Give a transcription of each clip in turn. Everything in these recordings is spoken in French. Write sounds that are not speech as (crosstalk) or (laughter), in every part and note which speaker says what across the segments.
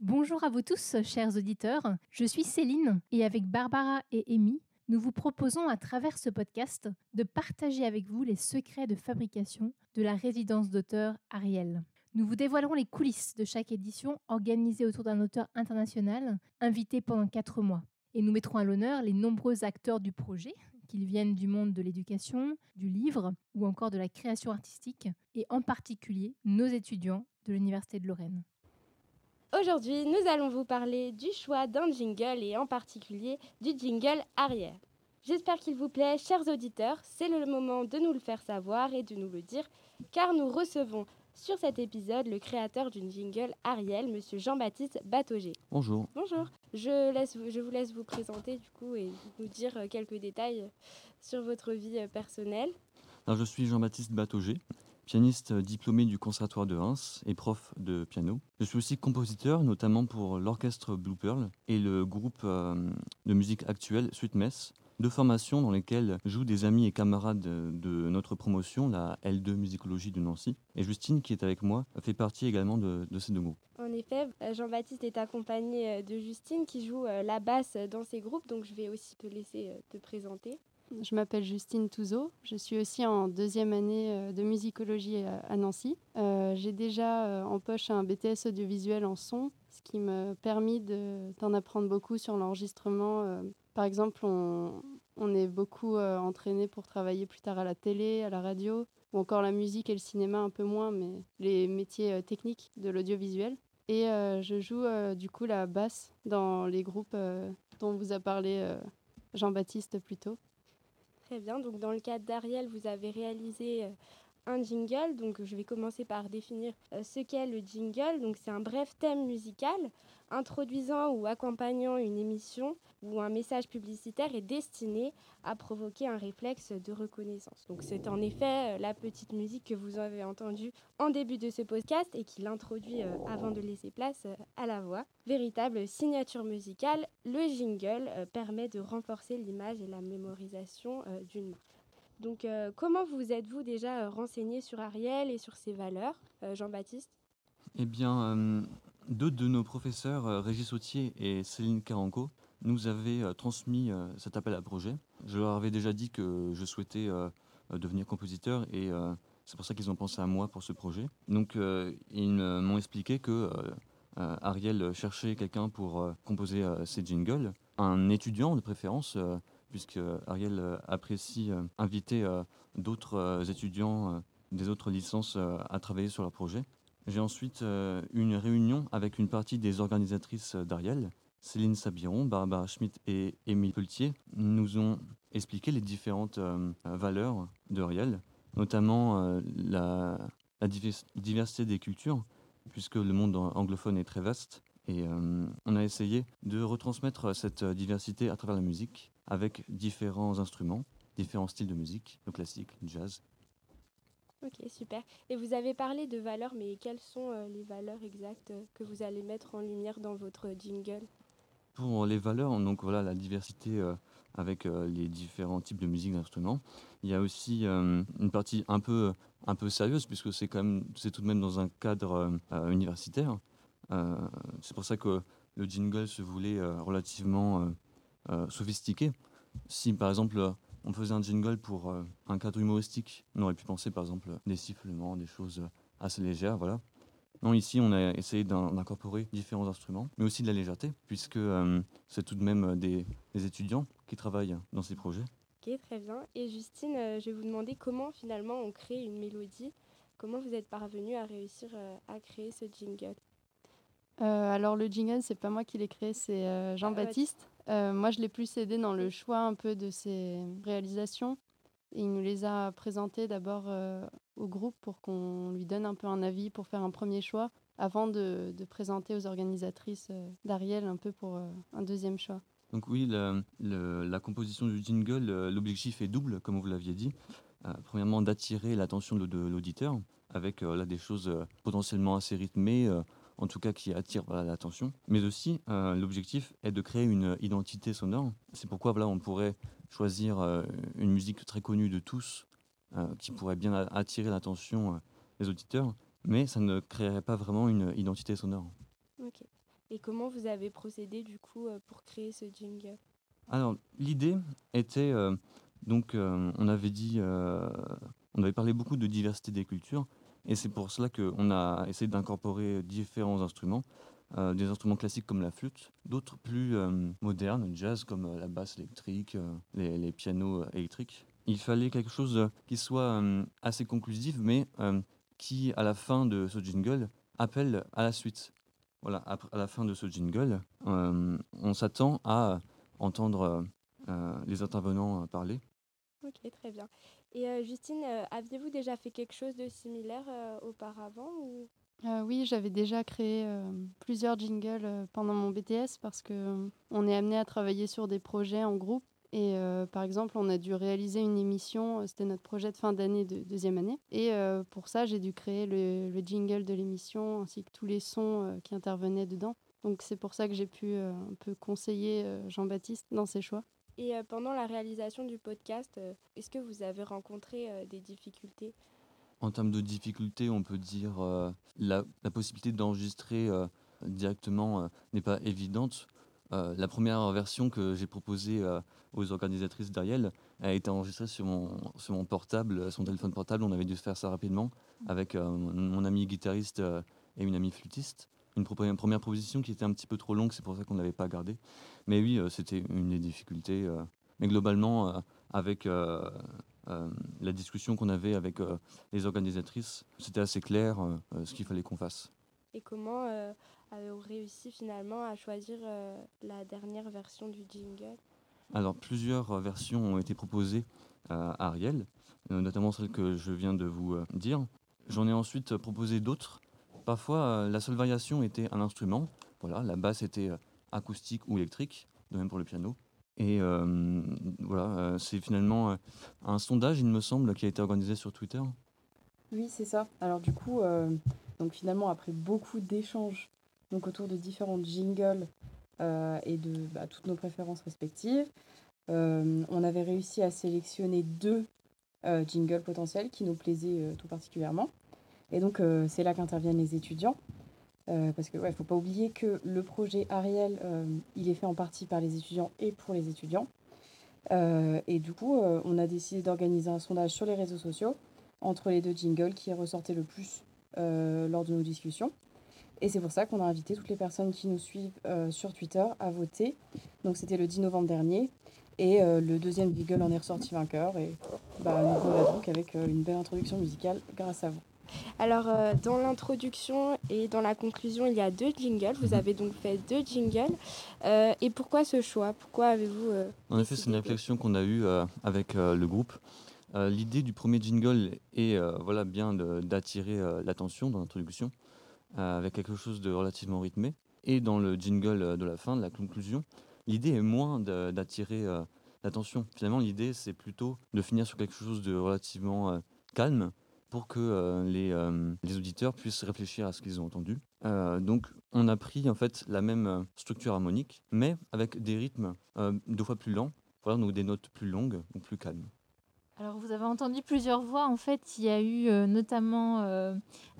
Speaker 1: Bonjour à vous tous, chers auditeurs. Je suis Céline et avec Barbara et Amy, nous vous proposons à travers ce podcast de partager avec vous les secrets de fabrication de la résidence d'auteur Ariel. Nous vous dévoilerons les coulisses de chaque édition organisée autour d'un auteur international invité pendant quatre mois. Et nous mettrons à l'honneur les nombreux acteurs du projet, qu'ils viennent du monde de l'éducation, du livre ou encore de la création artistique, et en particulier nos étudiants de l'Université de Lorraine.
Speaker 2: Aujourd'hui, nous allons vous parler du choix d'un jingle et en particulier du jingle arrière. J'espère qu'il vous plaît, chers auditeurs. C'est le moment de nous le faire savoir et de nous le dire, car nous recevons sur cet épisode le créateur d'une jingle Ariel, monsieur Jean-Baptiste Batogé.
Speaker 3: Bonjour.
Speaker 2: Bonjour. Je, laisse, je vous laisse vous présenter du coup et nous dire quelques détails sur votre vie personnelle.
Speaker 3: Alors, je suis Jean-Baptiste Batogé pianiste diplômé du Conservatoire de Reims et prof de piano. Je suis aussi compositeur, notamment pour l'orchestre Blue Pearl et le groupe euh, de musique actuelle Suite Mess, deux formations dans lesquelles jouent des amis et camarades de notre promotion, la L2 Musicologie de Nancy. Et Justine, qui est avec moi, fait partie également de, ces deux groupes.
Speaker 2: En effet, Jean-Baptiste est accompagné euh, de Justine qui joue euh, la basse dans ces groupes, donc je vais aussi te laisser te présenter.
Speaker 4: Je m'appelle Justine Touzeau. Je suis aussi en deuxième année euh, de musicologie à Nancy. Euh, j'ai déjà euh, en poche un BTS audiovisuel en son, ce qui me permet d'en apprendre beaucoup sur l'enregistrement. Par exemple, on, est beaucoup entraîné pour travailler plus tard à la télé, à la radio, ou encore la musique et le cinéma un peu moins, mais les métiers techniques de l'audiovisuel. Et je joue du coup la basse dans les groupes dont vous a parlé Jean-Baptiste plus tôt.
Speaker 2: Très bien. Donc, dans le cadre d'Ariel, vous avez réalisé euh, un jingle. Donc, je vais commencer par définir euh, ce qu'est le jingle. Donc, c'est un bref thème musical introduisant ou accompagnant une émission ou un message publicitaire est destiné à provoquer un réflexe de reconnaissance. Donc, c'est en effet euh, la petite musique que vous avez entendue en début de ce podcast et qui l'introduit euh, avant de laisser place à la voix. Véritable signature musicale, le jingle permet de renforcer l'image et la mémorisation d'une marque. Donc, euh, comment vous êtes-vous déjà euh, renseigné sur Ariel et sur ses valeurs, euh, Jean-Baptiste?
Speaker 3: Eh bien, deux de nos professeurs, Régis Sautier et Céline Caranco, nous avaient transmis cet appel à projet. Je leur avais déjà dit que je souhaitais devenir compositeur et c'est pour ça qu'ils ont pensé à moi pour ce projet. Donc, ils m'ont expliqué que Ariel cherchait quelqu'un pour composer ses jingles, un étudiant de préférence puisque Ariel euh, apprécie euh, inviter euh, d'autres étudiants des autres licences à travailler sur leur projet. J'ai ensuite une réunion avec une partie des organisatrices d'Ariel, Céline Sabiron, Barbara Schmidt et Émile Pelletier, nous ont expliqué les différentes valeurs d'Ariel, notamment la, diversité des cultures, puisque le monde anglophone est très vaste. Et on a essayé de retransmettre cette diversité à travers la musique avec différents instruments, différents styles de musique, le classique, le jazz.
Speaker 2: Ok, super. Et vous avez parlé de valeurs, mais quelles sont euh, les valeurs exactes euh, que vous allez mettre en lumière dans votre jingle?
Speaker 3: Pour les valeurs, donc voilà, la diversité euh, avec les différents types de musique d'instruments. Il y a aussi une partie un peu, un peu sérieuse, puisque c'est quand même, c'est tout de même dans un cadre universitaire. c'est pour ça que le jingle se voulait relativement sophistiqué. Si par exemple on faisait un jingle pour euh, un cadre humoristique, on aurait pu penser par exemple des sifflements, des choses assez légères, voilà. Non, ici, on a essayé d'incorporer différents instruments, mais aussi de la légèreté, puisque euh, c'est tout de même des, étudiants qui travaillent dans ces projets.
Speaker 2: Ok, très bien. Et Justine, je vais vous demander comment finalement on crée une mélodie. Comment vous êtes parvenu à réussir à créer ce jingle?
Speaker 4: Alors le jingle, c'est pas moi qui l'ai créé, c'est Jean-Baptiste. Euh, moi, je l'ai plus aidé dans le choix un peu de ses réalisations. il nous les a présentées d'abord euh, au groupe pour qu'on lui donne un peu un avis pour faire un premier choix, avant de, présenter aux organisatrices euh, d'Ariel un peu pour un deuxième choix.
Speaker 3: Donc oui, la composition du jingle, l'objectif est double, comme vous l'aviez dit. premièrement, d'attirer l'attention de, l'auditeur avec là, des choses potentiellement assez rythmées en tout cas qui attire l'attention. Mais aussi, l'objectif est de créer une identité sonore. C'est pourquoi voilà, on pourrait choisir une musique très connue de tous, qui pourrait bien attirer l'attention des auditeurs, mais ça ne créerait pas vraiment une identité sonore.
Speaker 2: Ok. Et comment vous avez procédé du coup pour créer ce jingle?
Speaker 3: Alors, l'idée était donc, euh, on avait dit, euh, on avait parlé beaucoup de diversité des cultures, et c'est pour cela qu'on a essayé d'incorporer différents instruments, euh, des instruments classiques comme la flûte, d'autres plus modernes, jazz comme la basse électrique, les, pianos électriques. Il fallait quelque chose qui soit assez conclusif, mais qui, à la fin de ce jingle, appelle à la suite. Voilà, à la fin de ce jingle, on s'attend à entendre les intervenants parler.
Speaker 2: Ok, très bien. Et euh, Justine, euh, aviez-vous déjà fait quelque chose de similaire euh, auparavant ou...
Speaker 4: oui, j'avais déjà créé plusieurs jingles pendant mon BTS parce que on est amené à travailler sur des projets en groupe. Et par exemple, on a dû réaliser une émission, c'était notre projet de fin d'année de deuxième année. Et pour ça, j'ai dû créer le, le jingle de l'émission ainsi que tous les sons qui intervenaient dedans. Donc c'est pour ça que j'ai pu un peu conseiller Jean-Baptiste dans ses choix.
Speaker 2: Et euh, pendant la réalisation du podcast, euh, est-ce que vous avez rencontré euh, des difficultés?
Speaker 3: En termes de difficultés, on peut dire la, la possibilité d'enregistrer directement n'est pas évidente. la première version que j'ai proposée aux organisatrices d'Ariel a été enregistrée sur mon, sur mon portable, son téléphone portable. On avait dû faire ça rapidement avec mon ami guitariste et une amie flûtiste une, première proposition qui était un petit peu trop longue, c'est pour ça qu'on ne l'avait pas gardée. Mais oui, euh, c'était une des difficultés. Euh. mais globalement, euh, avec la discussion qu'on avait avec les organisatrices, c'était assez clair ce qu'il fallait qu'on fasse.
Speaker 2: Et comment avez-vous réussi finalement à choisir la dernière version du jingle?
Speaker 3: Alors, plusieurs versions ont été proposées à Ariel, notamment celle que je viens de vous dire. J'en ai ensuite proposé d'autres Parfois, euh, la seule variation était un instrument. Voilà, la basse était euh, acoustique ou électrique, de même pour le piano. Et euh, voilà, c'est finalement un sondage, il me semble, qui a été organisé sur Twitter.
Speaker 5: Oui, c'est ça. Alors du coup, donc finalement, après beaucoup d'échanges donc autour de différents jingles et de bah, toutes nos préférences respectives, on avait réussi à sélectionner deux jingles potentiels qui nous plaisaient tout particulièrement. Et donc, euh, c'est là qu'interviennent les étudiants. Euh, parce qu'il ne faut pas oublier que le projet Ariel, euh, il est fait en partie par les étudiants et pour les étudiants. et du coup, on a décidé d'organiser un sondage sur les réseaux sociaux entre les deux jingles qui ressortaient le plus lors de nos discussions. Et c'est pour ça qu'on a invité toutes les personnes qui nous suivent sur Twitter à voter. Donc c'était le 10 novembre dernier. Et le deuxième jingle en est ressorti vainqueur. Et bah, nous voilà donc avec une belle introduction musicale grâce à vous.
Speaker 2: Alors, euh, dans l'introduction et dans la conclusion, il y a deux jingles. Vous avez donc fait deux jingles. Euh, et pourquoi ce choix? Pourquoi avez-vous. Euh,
Speaker 3: en effet, c'est une réflexion qu'on a eue avec le groupe. L'idée du premier jingle est voilà, bien d'attirer l'attention dans l'introduction, avec quelque chose de relativement rythmé. Et dans le jingle de la fin, de la conclusion, l'idée est moins d'attirer l'attention. Finalement, l'idée, c'est plutôt de finir sur quelque chose de relativement calme pour que euh, les, euh, les, auditeurs puissent réfléchir à ce qu'ils ont entendu. Euh, donc on a pris en fait la même structure harmonique, mais avec des rythmes deux fois plus lents, voilà, donc des notes plus longues ou plus calmes.
Speaker 1: Alors, vous avez entendu plusieurs voix. En fait, il y a eu euh, notamment euh,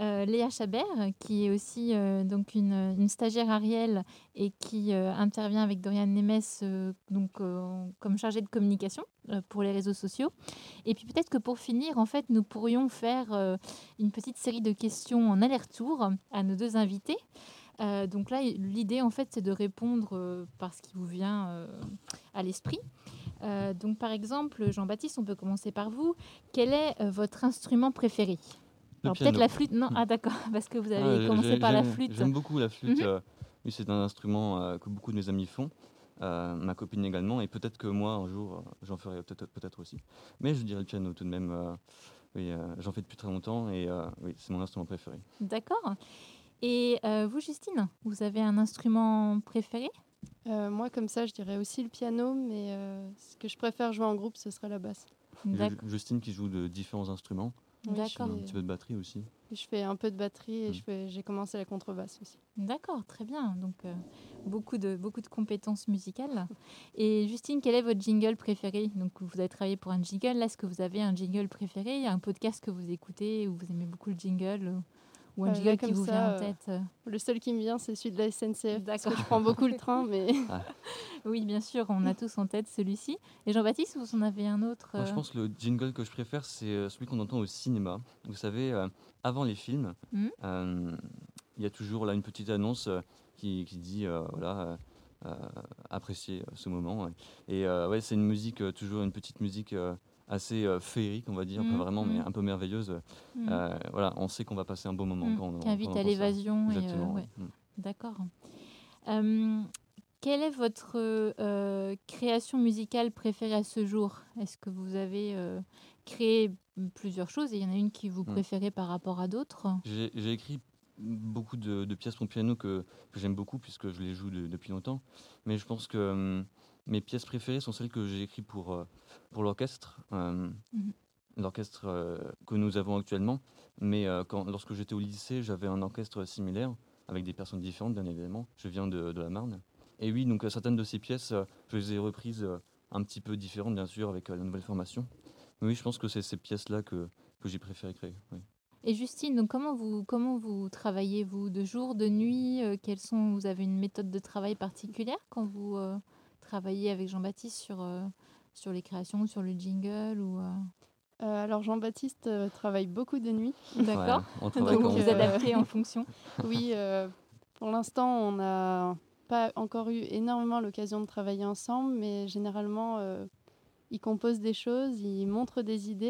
Speaker 1: euh, Léa Chabert, qui est aussi donc une, stagiaire Ariel et qui intervient avec Dorian Nemes donc, comme chargée de communication pour les réseaux sociaux. Et puis peut-être que pour finir, en fait, nous pourrions faire une petite série de questions en aller-retour à nos deux invités. donc là, l'idée, en fait, c'est de répondre par ce qui vous vient à l'esprit. Euh, donc, par exemple, Jean-Baptiste, on peut commencer par vous. Quel est euh, votre instrument préféré? Alors, peut-être la flûte. Non, ah d'accord, (laughs) parce que vous avez ah, commencé par la flûte.
Speaker 3: J'aime beaucoup la flûte. Mhm. Euh, c'est un instrument que beaucoup de mes amis font. ma copine également, et peut-être que moi, un jour, j'en ferai peut-être peut aussi. Mais je dirais le piano tout de même. oui, j'en fais depuis très longtemps, et oui, c'est mon instrument préféré.
Speaker 1: D'accord. Et vous, Justine, vous avez un instrument préféré?
Speaker 4: Euh, moi, comme ça, je dirais aussi le piano, mais euh, ce que je préfère jouer en groupe, ce serait la basse.
Speaker 3: Justine qui joue de différents instruments.
Speaker 4: Oui,
Speaker 6: D'accord.
Speaker 3: Un petit peu de batterie aussi.
Speaker 4: Je fais un peu de batterie et
Speaker 3: Mm.
Speaker 4: j'ai commencé la contrebasse aussi.
Speaker 6: D'accord, très bien. Donc, euh, beaucoup, de, beaucoup de compétences musicales. Et Justine, quel est votre jingle préféré? Donc, vous avez travaillé pour un jingle. Là, est-ce que vous avez un jingle préféré? Un podcast que vous écoutez où vous aimez beaucoup le jingle ou- un
Speaker 4: Euh, là,
Speaker 6: qui vous
Speaker 4: ça,
Speaker 6: vient en
Speaker 4: euh,
Speaker 6: tête euh
Speaker 4: Le seul qui me vient, c'est celui de la SNCF. Parce que
Speaker 6: D'accord.
Speaker 4: je prends beaucoup le train, mais (laughs) (laughs)
Speaker 6: Oui, bien sûr, on a tous en tête celui-ci. Et Jean-Baptiste, vous en avez un autre
Speaker 3: Moi, je
Speaker 6: euh,
Speaker 3: pense que le jingle que je préfère, c'est euh, celui qu'on entend au cinéma. Vous savez, euh, avant les films, euh, il y a toujours là une petite annonce euh, qui, qui dit euh, voilà, euh, euh, appréciez euh, ce moment. Et euh, ouais, c'est une musique, euh, toujours une petite musique euh, assez euh, féerique, on va dire, pas vraiment, mais
Speaker 6: mhm.
Speaker 3: un peu merveilleuse.
Speaker 6: hmm,
Speaker 3: Euh, voilà, on sait qu'on va passer un bon moment quand on
Speaker 6: Qui invite
Speaker 3: quand on
Speaker 6: à l'évasion. euh, ouais.
Speaker 3: Mm.
Speaker 6: D'accord. Quelle est votre création musicale préférée à ce jour? Est-ce que vous avez créé plusieurs choses et il y en a une qui vous
Speaker 3: Mm.
Speaker 6: préférez par rapport à d'autres?
Speaker 3: J'ai écrit beaucoup de, de pièces pour piano que, que j'aime beaucoup puisque je les joue de- depuis longtemps. Mais je pense que hum, mes pièces préférées sont celles que j'ai écrites pour, euh, pour l'orchestre. euh,
Speaker 6: Mhm.
Speaker 3: L'orchestre euh, que nous avons actuellement. Mais euh, quand, lorsque j'étais au lycée, j'avais un orchestre similaire avec des personnes différentes, bien évidemment. Je viens de, de la Marne. Et oui, donc certaines de ces pièces, je les ai reprises un petit peu différentes, bien sûr, avec la nouvelle formation. Mais oui, je pense que c'est ces pièces-là que, que j'ai préféré créer. oui.
Speaker 6: Et Justine, donc comment vous comment vous travaillez vous de jour, de nuit euh, Quelles sont vous avez une méthode de travail particulière quand vous euh, travaillez avec Jean-Baptiste sur euh, sur les créations, sur le jingle ou euh,
Speaker 4: Euh, alors Jean-Baptiste euh, travaille beaucoup de nuit. (laughs)
Speaker 6: D'accord.
Speaker 3: Ouais,
Speaker 6: Donc vous
Speaker 3: on
Speaker 6: vous
Speaker 4: euh,
Speaker 6: adaptez en fonction. (laughs)
Speaker 4: Oui, euh, pour l'instant, on n'a pas encore eu énormément l'occasion de travailler ensemble, mais généralement, euh, il compose des choses, il montre des idées,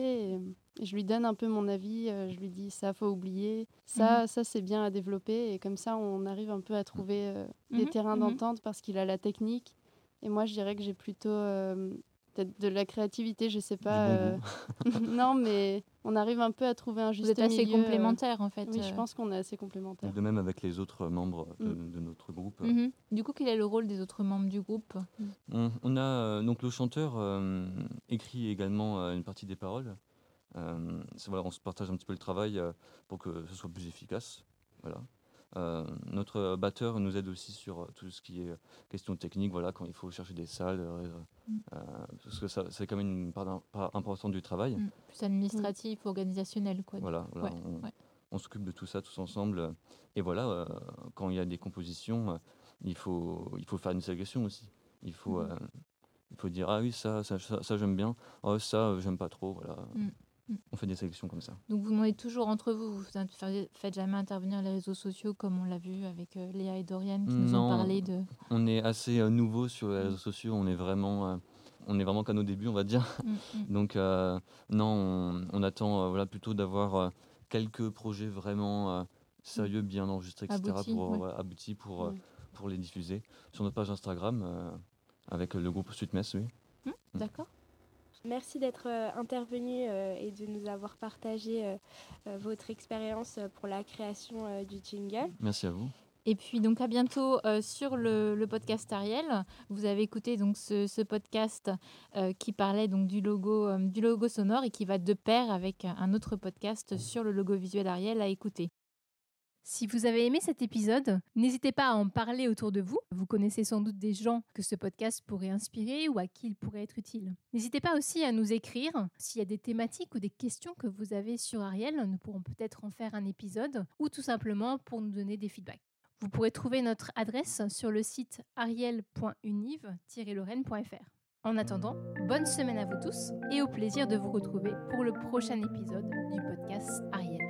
Speaker 4: et, et je lui donne un peu mon avis, je lui dis ça, faut oublier, ça, ça c'est bien à développer, et comme ça, on arrive un peu à trouver euh, des
Speaker 6: Mhm,
Speaker 4: terrains
Speaker 6: mhm.
Speaker 4: d'entente parce qu'il a la technique, et moi, je dirais que j'ai plutôt euh, peut-être de la créativité, je sais pas. euh, (laughs) non, mais on arrive un peu à trouver un
Speaker 6: Vous
Speaker 4: juste
Speaker 6: êtes assez
Speaker 4: milieu, euh,
Speaker 6: complémentaires en fait.
Speaker 4: Oui, je pense qu'on est assez complémentaires.
Speaker 3: De même avec les autres membres de,
Speaker 4: Mm.
Speaker 3: de notre groupe.
Speaker 6: Mhm. Du coup, quel est le rôle des autres membres du groupe?
Speaker 3: On, on a euh, donc le chanteur euh, écrit également euh, une partie des paroles. Euh, voilà, on se partage un petit peu le travail euh, pour que ce soit plus efficace. Voilà. Euh, notre batteur nous aide aussi sur euh, tout ce qui est euh, question technique, voilà, quand il faut chercher des salles, euh,
Speaker 6: Mm.
Speaker 3: euh, parce que ça, c'est quand même une part, importante du travail.
Speaker 6: Mm. Plus administratif, organisationnel quoi.
Speaker 3: Voilà, voilà,
Speaker 6: Ouais,
Speaker 3: on,
Speaker 6: ouais.
Speaker 3: on s'occupe de tout ça tous ensemble. Et voilà, euh, quand il y a des compositions, il, faut, il faut faire une sélection aussi. Il faut, euh, il faut dire, ah oui, ça, ça, ça, ça, j'aime bien, oh, ça, j'aime pas trop. Voilà.
Speaker 6: Mm.
Speaker 3: On fait des sélections comme ça.
Speaker 6: Donc vous demandez toujours entre vous, vous ne faites jamais intervenir les réseaux sociaux comme on l'a vu avec euh, Léa et Dorian qui nous ont parlé de...
Speaker 3: On est assez euh, nouveau sur les réseaux sociaux, on est vraiment, euh, on est vraiment qu'à nos débuts, on va dire.
Speaker 6: Mm, mm.
Speaker 3: Donc, euh, non, on, on attend voilà, plutôt d'avoir quelques projets vraiment sérieux, bien enregistrés, etc.,
Speaker 6: Aboutis,
Speaker 3: pour,
Speaker 6: ouais.
Speaker 3: aboutis pour,
Speaker 4: Ouais.
Speaker 3: pour les diffuser sur notre page Instagram euh, avec le groupe Sweetmess, oui.
Speaker 6: Mm, D'accord.
Speaker 2: Merci d'être euh, intervenu euh, et de nous avoir partagé euh, votre expérience pour la création du jingle.
Speaker 3: Merci à vous.
Speaker 6: Et puis donc à bientôt euh, sur le, le podcast Ariel. Vous avez écouté donc ce, ce podcast euh, qui parlait donc du logo euh, du logo sonore et qui va de pair avec un autre podcast sur le logo visuel Ariel à écouter.
Speaker 1: Si vous avez aimé cet épisode, n'hésitez pas à en parler autour de vous. Vous connaissez sans doute des gens que ce podcast pourrait inspirer ou à qui il pourrait être utile. N'hésitez pas aussi à nous écrire s'il y a des thématiques ou des questions que vous avez sur Ariel. Nous pourrons peut-être en faire un épisode ou tout simplement pour nous donner des feedbacks. Vous pourrez trouver notre adresse sur le site ariel.univ-lorraine.fr. En attendant, bonne semaine à vous tous et au plaisir de vous retrouver pour le prochain épisode du podcast Ariel.